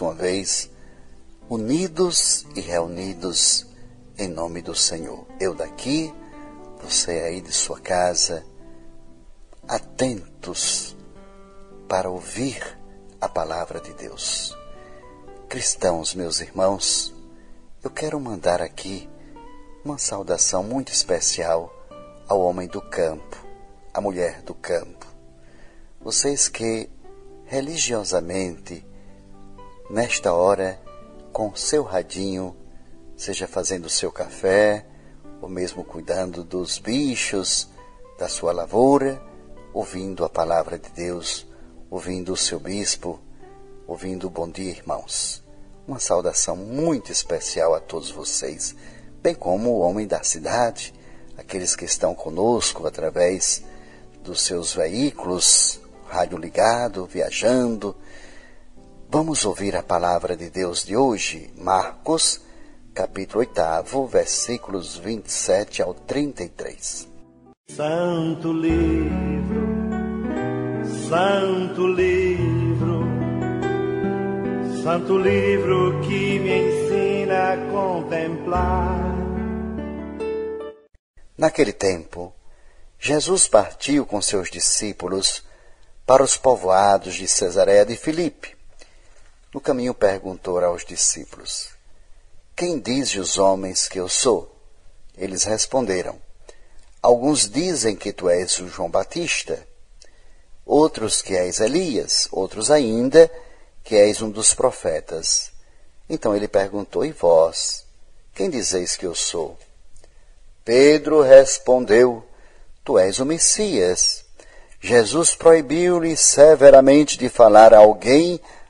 uma vez, unidos e reunidos em nome do Senhor. Eu daqui, você aí de sua casa, atentos para ouvir a palavra de Deus. Cristãos, meus irmãos, eu quero mandar aqui uma saudação muito especial ao homem do campo, à mulher do campo. Vocês que religiosamente, nesta hora, com seu radinho, seja fazendo seu café, ou mesmo cuidando dos bichos da sua lavoura, ouvindo a palavra de Deus, ouvindo o seu bispo, ouvindo o Bom Dia Irmãos. Uma saudação muito especial a todos vocês, bem como o homem da cidade, aqueles que estão conosco através dos seus veículos, rádio ligado, viajando. Vamos ouvir a palavra de Deus de hoje, Marcos, capítulo 8, versículos 27 ao 33. Santo livro, santo livro, santo livro que me ensina a contemplar. Naquele tempo, Jesus partiu com seus discípulos para os povoados de Cesareia de Filipe. No caminho perguntou aos discípulos: Quem diz os homens que eu sou? Eles responderam: Alguns dizem que tu és o João Batista, outros que és Elias, outros ainda que és um dos profetas. Então ele perguntou: E vós? Quem dizeis que eu sou? Pedro respondeu: Tu és o Messias. Jesus proibiu-lhe severamente de falar a alguém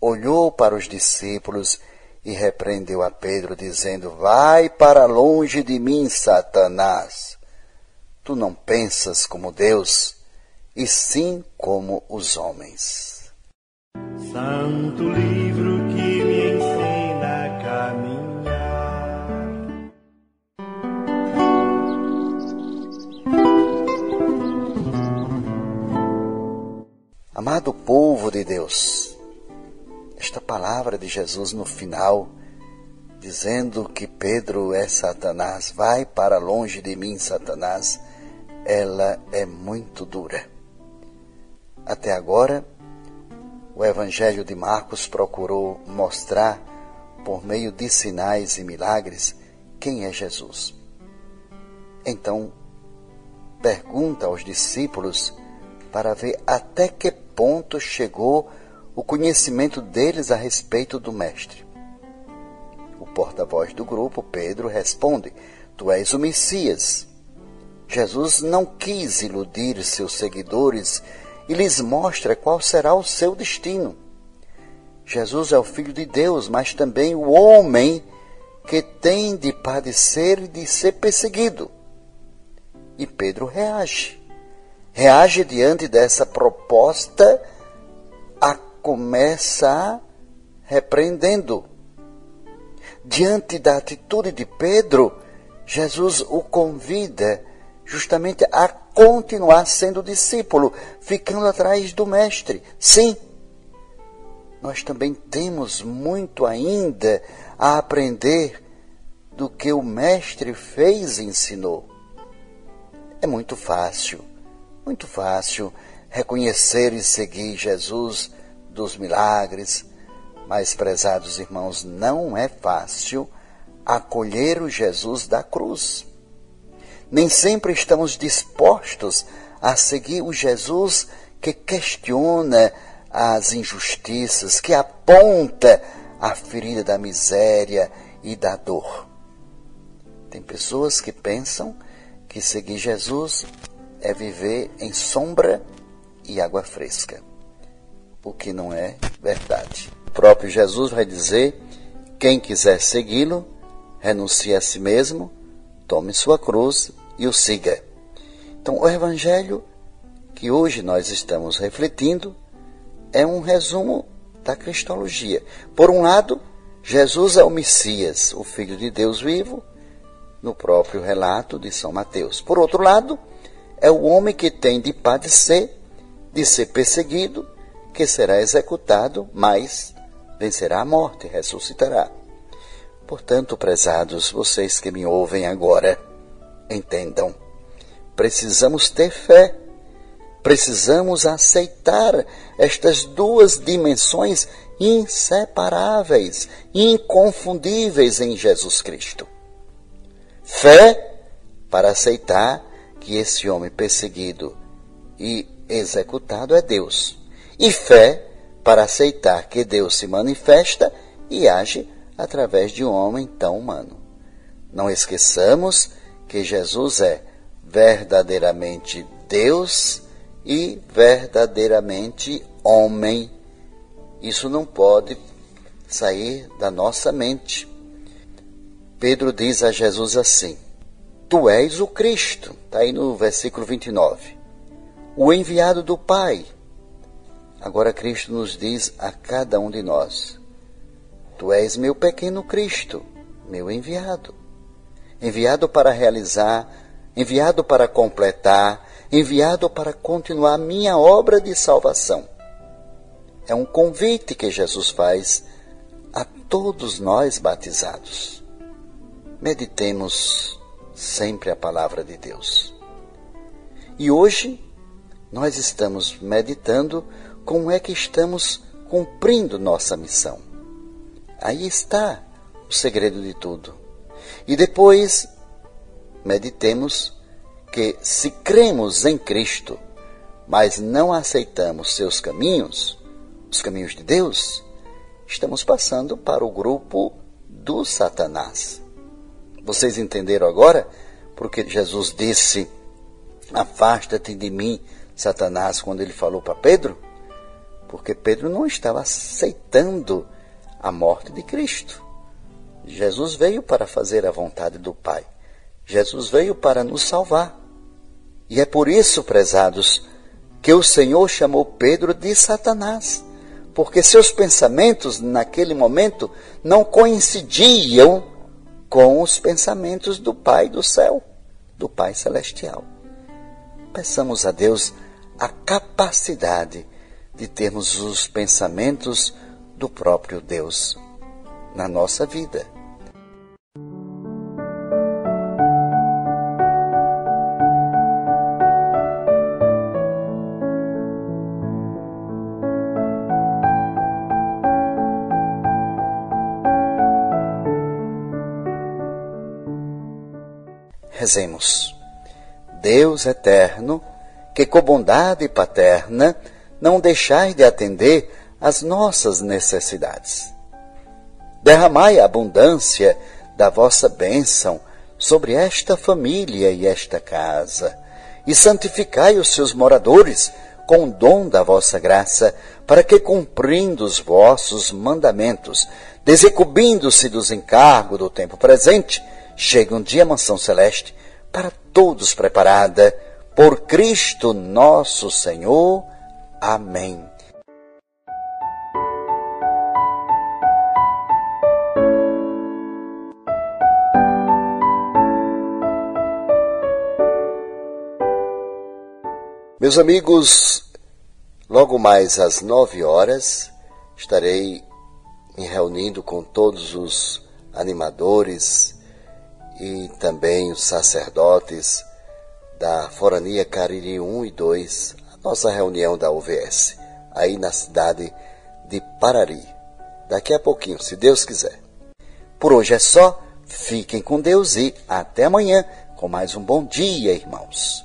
olhou para os discípulos e repreendeu a Pedro, dizendo: Vai para longe de mim, Satanás. Tu não pensas como Deus, e sim como os homens. Santo livro que me ensina a caminhar. Amado povo de Deus, esta palavra de Jesus no final, dizendo que Pedro é Satanás, vai para longe de mim, Satanás, ela é muito dura. Até agora, o Evangelho de Marcos procurou mostrar, por meio de sinais e milagres, quem é Jesus. Então, pergunta aos discípulos para ver até que ponto chegou o conhecimento deles a respeito do Mestre. O porta-voz do grupo, Pedro, responde: Tu és o Messias. Jesus não quis iludir seus seguidores e lhes mostra qual será o seu destino. Jesus é o Filho de Deus, mas também o homem que tem de padecer e de ser perseguido. E Pedro reage reage diante dessa proposta, começa repreendendo. Diante da atitude de Pedro, Jesus o convida justamente a continuar sendo discípulo, ficando atrás do Mestre. Sim, nós também temos muito ainda a aprender do que o Mestre fez e ensinou. É muito fácil muito fácil reconhecer e seguir Jesus dos milagres, mas, prezados irmãos, não é fácil acolher o Jesus da cruz. Nem sempre estamos dispostos a seguir o Jesus que questiona as injustiças, que aponta a ferida da miséria e da dor. Tem pessoas que pensam que seguir Jesus é viver em sombra e água fresca, o que não é verdade. O próprio Jesus vai dizer: quem quiser segui-lo, renuncie a si mesmo, tome sua cruz e o siga. Então, o Evangelho que hoje nós estamos refletindo é um resumo da cristologia. Por um lado, Jesus é o Messias, o Filho de Deus vivo, no próprio relato de São Mateus. Por outro lado, é o homem que tem de padecer, de ser perseguido, que será executado, mas vencerá a morte, ressuscitará. Portanto, prezados, vocês que me ouvem agora, entendam. Precisamos ter fé. Precisamos aceitar estas duas dimensões inseparáveis, inconfundíveis em Jesus Cristo. Fé para aceitar que esse homem perseguido e executado é Deus. E fé para aceitar que Deus se manifesta e age através de um homem tão humano. Não esqueçamos que Jesus é verdadeiramente Deus e verdadeiramente homem. Isso não pode sair da nossa mente. Pedro diz a Jesus assim: Tu és o Cristo, está aí no versículo 29, o enviado do Pai. Agora Cristo nos diz a cada um de nós: Tu és meu pequeno Cristo, meu enviado. Enviado para realizar, enviado para completar, enviado para continuar minha obra de salvação. É um convite que Jesus faz a todos nós batizados meditemos sempre a palavra de Deus. E hoje nós estamos meditando como é que estamos cumprindo nossa missão. Aí está o segredo de tudo. E depois meditemos que se cremos em Cristo, mas não aceitamos seus caminhos, os caminhos de Deus, estamos passando para o grupo do Satanás. Vocês entenderam agora? Porque Jesus disse: Afasta-te de mim, Satanás, quando ele falou para Pedro? Porque Pedro não estava aceitando a morte de Cristo. Jesus veio para fazer a vontade do Pai. Jesus veio para nos salvar. E é por isso, prezados, que o Senhor chamou Pedro de Satanás, porque seus pensamentos naquele momento não coincidiam com os pensamentos do Pai do céu, do Pai celestial. Peçamos a Deus a capacidade de termos os pensamentos do próprio Deus na nossa vida Rezemos. Deus eterno, que com bondade paterna não deixais de atender às nossas necessidades. Derramai a abundância da vossa bênção sobre esta família e esta casa, e santificai os seus moradores com o dom da vossa graça, para que, cumprindo os vossos mandamentos, desecubindo-se dos encargos do tempo presente, chega um dia a mansão celeste para todos preparada por Cristo nosso Senhor. Amém. Meus amigos, logo mais às nove horas estarei me reunindo com todos os animadores e também os sacerdotes da Forania Cariri 1 e 2, a nossa reunião da UVS, aí na cidade de Parari. Daqui a pouquinho, se Deus quiser. Por hoje é só, fiquem com Deus e até amanhã com mais um bom dia, irmãos.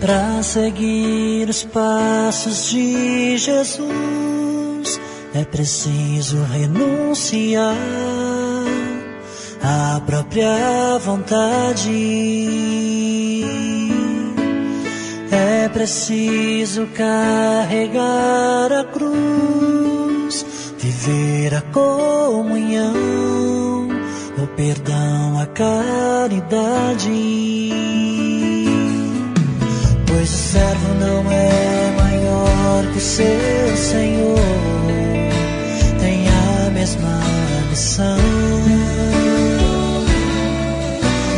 Para seguir os passos de Jesus, é preciso renunciar a própria vontade. Preciso carregar a cruz, viver a comunhão, o perdão, a caridade. Pois o servo não é maior que o seu Senhor, tem a mesma missão.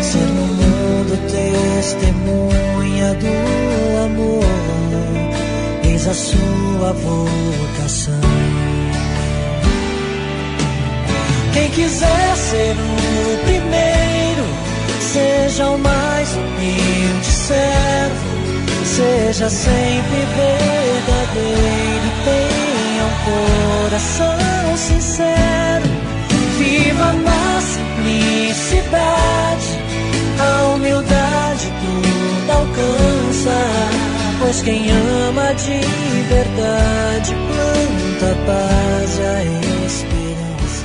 Ser no mundo testemunha do a sua vocação. Quem quiser ser o primeiro, seja o mais humilde servo, seja sempre verdadeiro, tenha um coração sincero, viva na simplicidade, a humildade tudo alcança, pois quem ama de verdade planta paz e a esperança.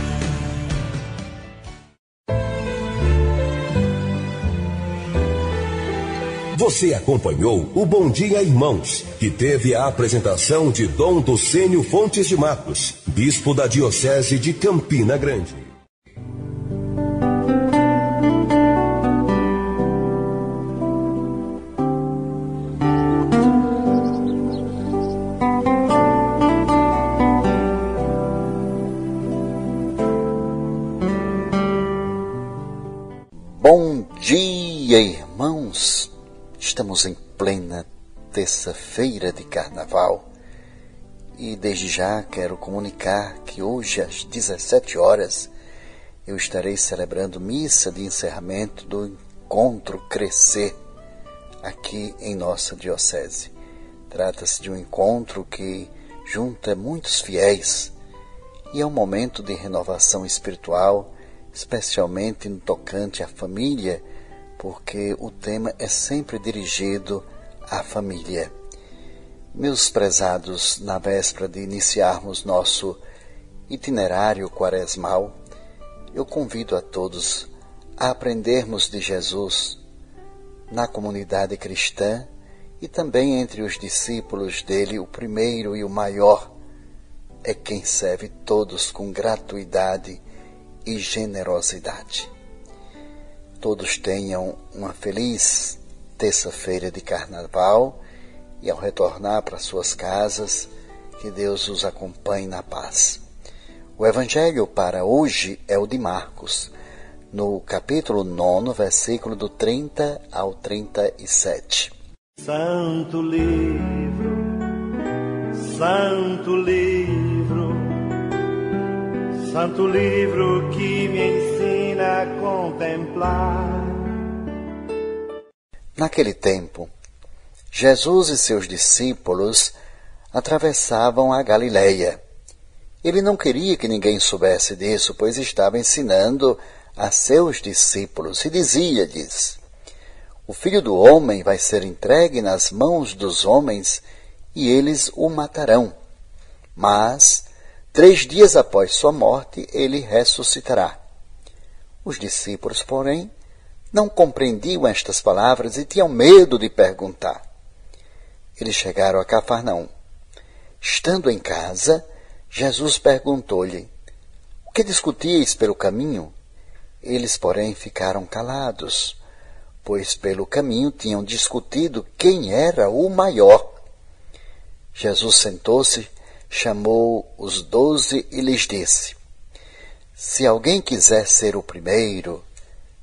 Você acompanhou o Bom Dia Irmãos, que teve a apresentação de Dom Docênio Fontes de Matos, bispo da Diocese de Campina Grande. Terça-feira de carnaval e desde já quero comunicar que hoje às 17 horas eu estarei celebrando missa de encerramento do encontro Crescer aqui em nossa diocese. Trata-se de um encontro que junta muitos fiéis e é um momento de renovação espiritual, especialmente no tocante à família porque o tema é sempre dirigido à família. Meus prezados, na véspera de iniciarmos nosso itinerário quaresmal, eu convido a todos a aprendermos de Jesus na comunidade cristã e também entre os discípulos dele, o primeiro e o maior é quem serve todos com gratuidade e generosidade. Todos tenham uma feliz terça-feira de carnaval e ao retornar para suas casas, que Deus os acompanhe na paz. O evangelho para hoje é o de Marcos, no capítulo 9, versículo do 30 ao 37. Santo livro, santo livro, santo livro que me ensina a contemplar. Naquele tempo, Jesus e seus discípulos atravessavam a Galileia. Ele não queria que ninguém soubesse disso, pois estava ensinando a seus discípulos e dizia-lhes: O filho do homem vai ser entregue nas mãos dos homens e eles o matarão. Mas, três dias após sua morte, ele ressuscitará. Os discípulos, porém, não compreendiam estas palavras e tinham medo de perguntar. Eles chegaram a Cafarnaum. Estando em casa, Jesus perguntou-lhe: O que discutíeis pelo caminho? Eles, porém, ficaram calados, pois pelo caminho tinham discutido quem era o maior. Jesus sentou-se, chamou os doze e lhes disse: Se alguém quiser ser o primeiro,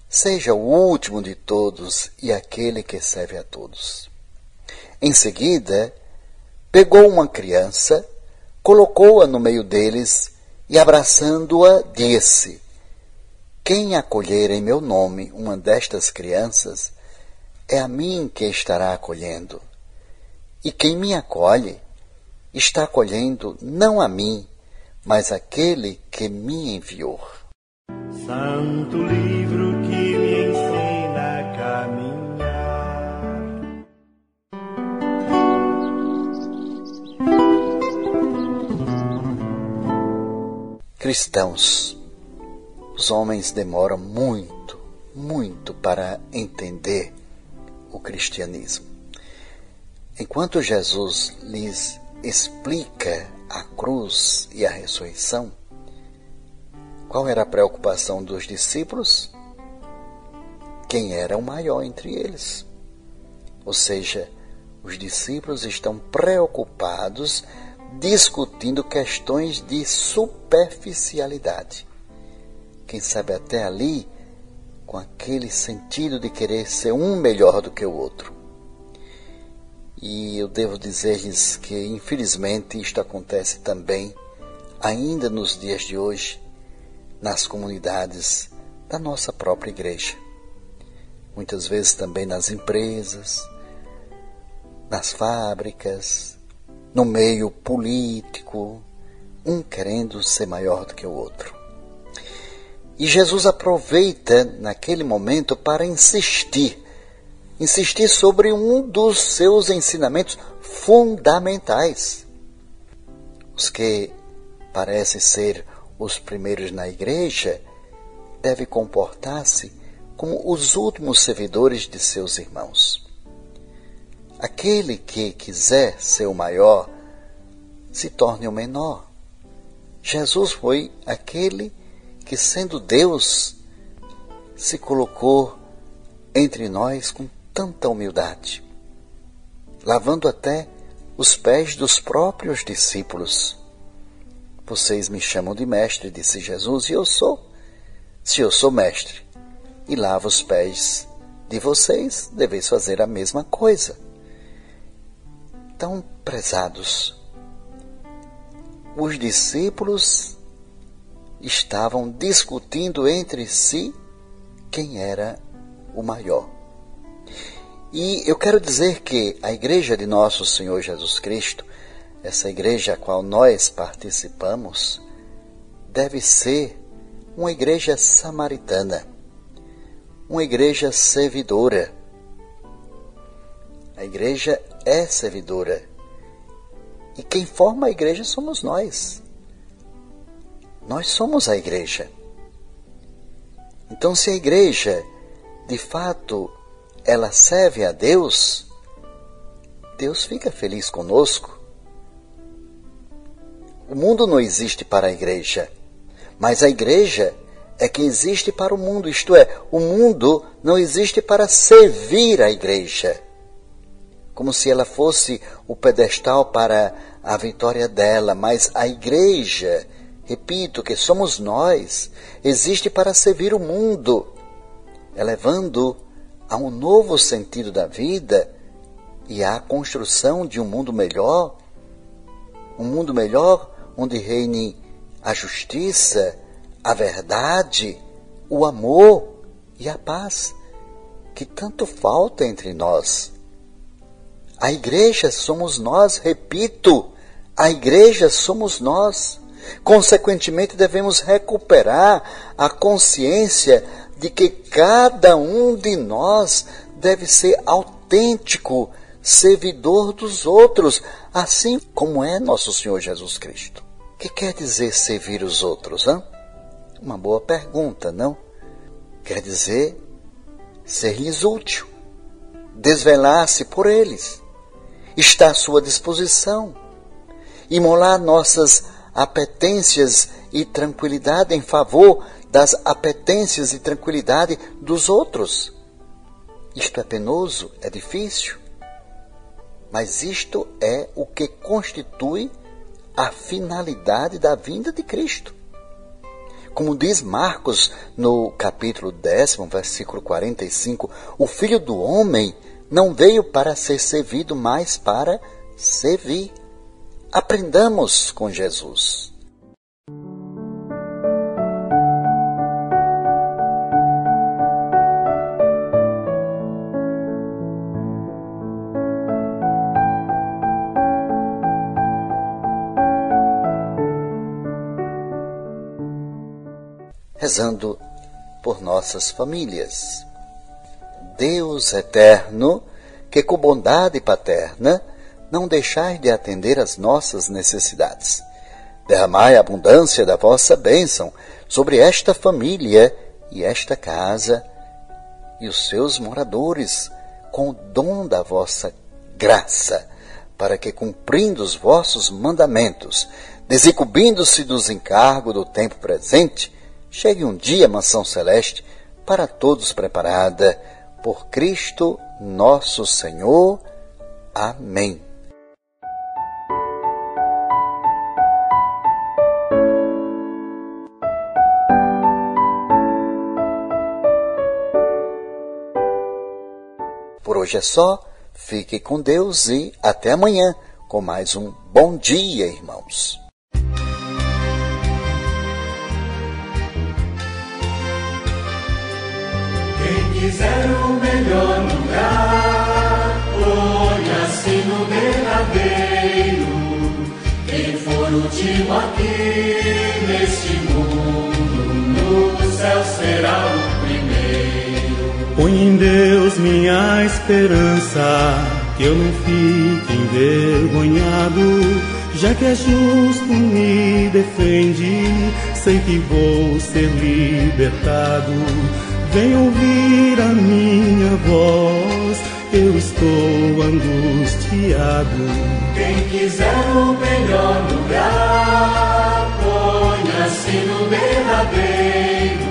seja o último de todos e aquele que serve a todos. Em seguida, pegou uma criança, colocou-a no meio deles e, abraçando-a, disse: Quem acolher em meu nome uma destas crianças, é a mim que estará acolhendo. E quem me acolhe, está acolhendo não a mim, mas aquele que me enviou. Santo livro Cristãos, os homens demoram muito, muito para entender o cristianismo. Enquanto Jesus lhes explica a cruz e a ressurreição, qual era a preocupação dos discípulos? Quem era o maior entre eles? Ou seja, os discípulos estão preocupados discutindo questões de superficialidade. Quem sabe até ali, com aquele sentido de querer ser um melhor do que o outro. E eu devo dizer-lhes que, infelizmente, isto acontece também, ainda nos dias de hoje, nas comunidades da nossa própria igreja. Muitas vezes também nas empresas, nas fábricas, no meio político, um querendo ser maior do que o outro. E Jesus aproveita naquele momento para insistir insistir sobre um dos seus ensinamentos fundamentais. Os que parecem ser os primeiros na igreja devem comportar-se como os últimos servidores de seus irmãos. Aquele que quiser ser o maior, se torne o menor. Jesus foi aquele que, sendo Deus, se colocou entre nós com tanta humildade, lavando até os pés dos próprios discípulos. Vocês me chamam de mestre, disse Jesus, e eu sou. Se eu sou mestre e lavo os pés de vocês, deveis fazer a mesma coisa. Então, prezados, os discípulos estavam discutindo entre si quem era o maior. E eu quero dizer que a igreja de nosso Senhor Jesus Cristo, essa igreja a qual nós participamos, deve ser uma igreja samaritana, uma igreja servidora. A igreja é servidora. E quem forma a igreja somos nós. Nós somos a igreja. Então, se a igreja de fato ela serve a Deus, Deus fica feliz conosco. O mundo não existe para a igreja, mas a igreja é que existe para o mundo, isto é, o mundo não existe para servir a igreja, como se ela fosse o pedestal para a vitória dela, mas a igreja, repito, que somos nós, existe para servir o mundo, elevando a um novo sentido da vida e à construção de um mundo melhor, um mundo melhor onde reine a justiça, a verdade, o amor e a paz que tanto falta entre nós. A igreja somos nós, repito, a igreja somos nós. Consequentemente, devemos recuperar a consciência de que cada um de nós deve ser autêntico, servidor dos outros, assim como é nosso Senhor Jesus Cristo. O que quer dizer servir os outros? Hein? Uma boa pergunta, não? Quer dizer ser-lhes útil, desvelar-se por eles, estar à sua disposição, imolar nossas apetências e tranquilidade em favor das apetências e tranquilidade dos outros. Isto é penoso, é difícil, mas isto é o que constitui a finalidade da vinda de Cristo. Como diz Marcos no capítulo décimo, versículo 45, o Filho do Homem não veio para ser servido, mas para servir. Aprendamos com Jesus. rezando por nossas famílias. Deus eterno, que com bondade paterna não deixais de atender às nossas necessidades. Derramai a abundância da vossa bênção sobre esta família e esta casa e os seus moradores, com o dom da vossa graça, para que, cumprindo os vossos mandamentos, desincumbindo-se dos encargos do tempo presente, chegue um dia a mansão celeste para todos preparada por Cristo nosso Senhor. Amém. Por hoje é só. Fique com Deus e até amanhã com mais um Bom Dia, irmãos. Quiser o melhor lugar, ponha-se no derradeiro. Quem for último aqui neste mundo, no céu será o Põe em Deus minha esperança, que eu não fique envergonhado, já que é justo me defende, sei que vou ser libertado. Vem ouvir a minha voz, eu estou angustiado. Quem quiser o melhor lugar, ponha-se no derradeiro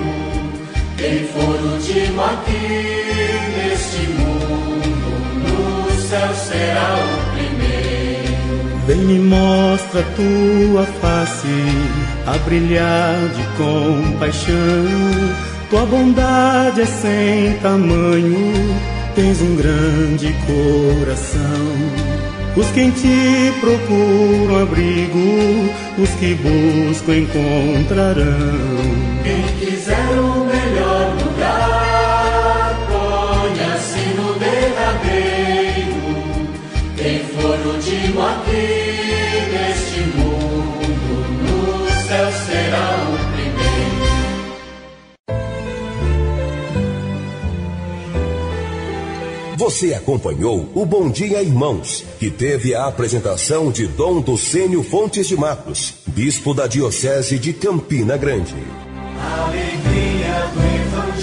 quem for último aqui neste mundo, no céu será o primeiro. Vem me mostra tua face a brilhar de compaixão. Tua bondade é sem tamanho, tens um grande coração. Os que em ti procuram abrigo, os que buscam encontrarão. Quem quiser o Você acompanhou o Bom Dia Irmãos, que teve a apresentação de Dom Docênio Fontes de Matos, bispo da Diocese de Campina Grande. Alegria do Evangelho.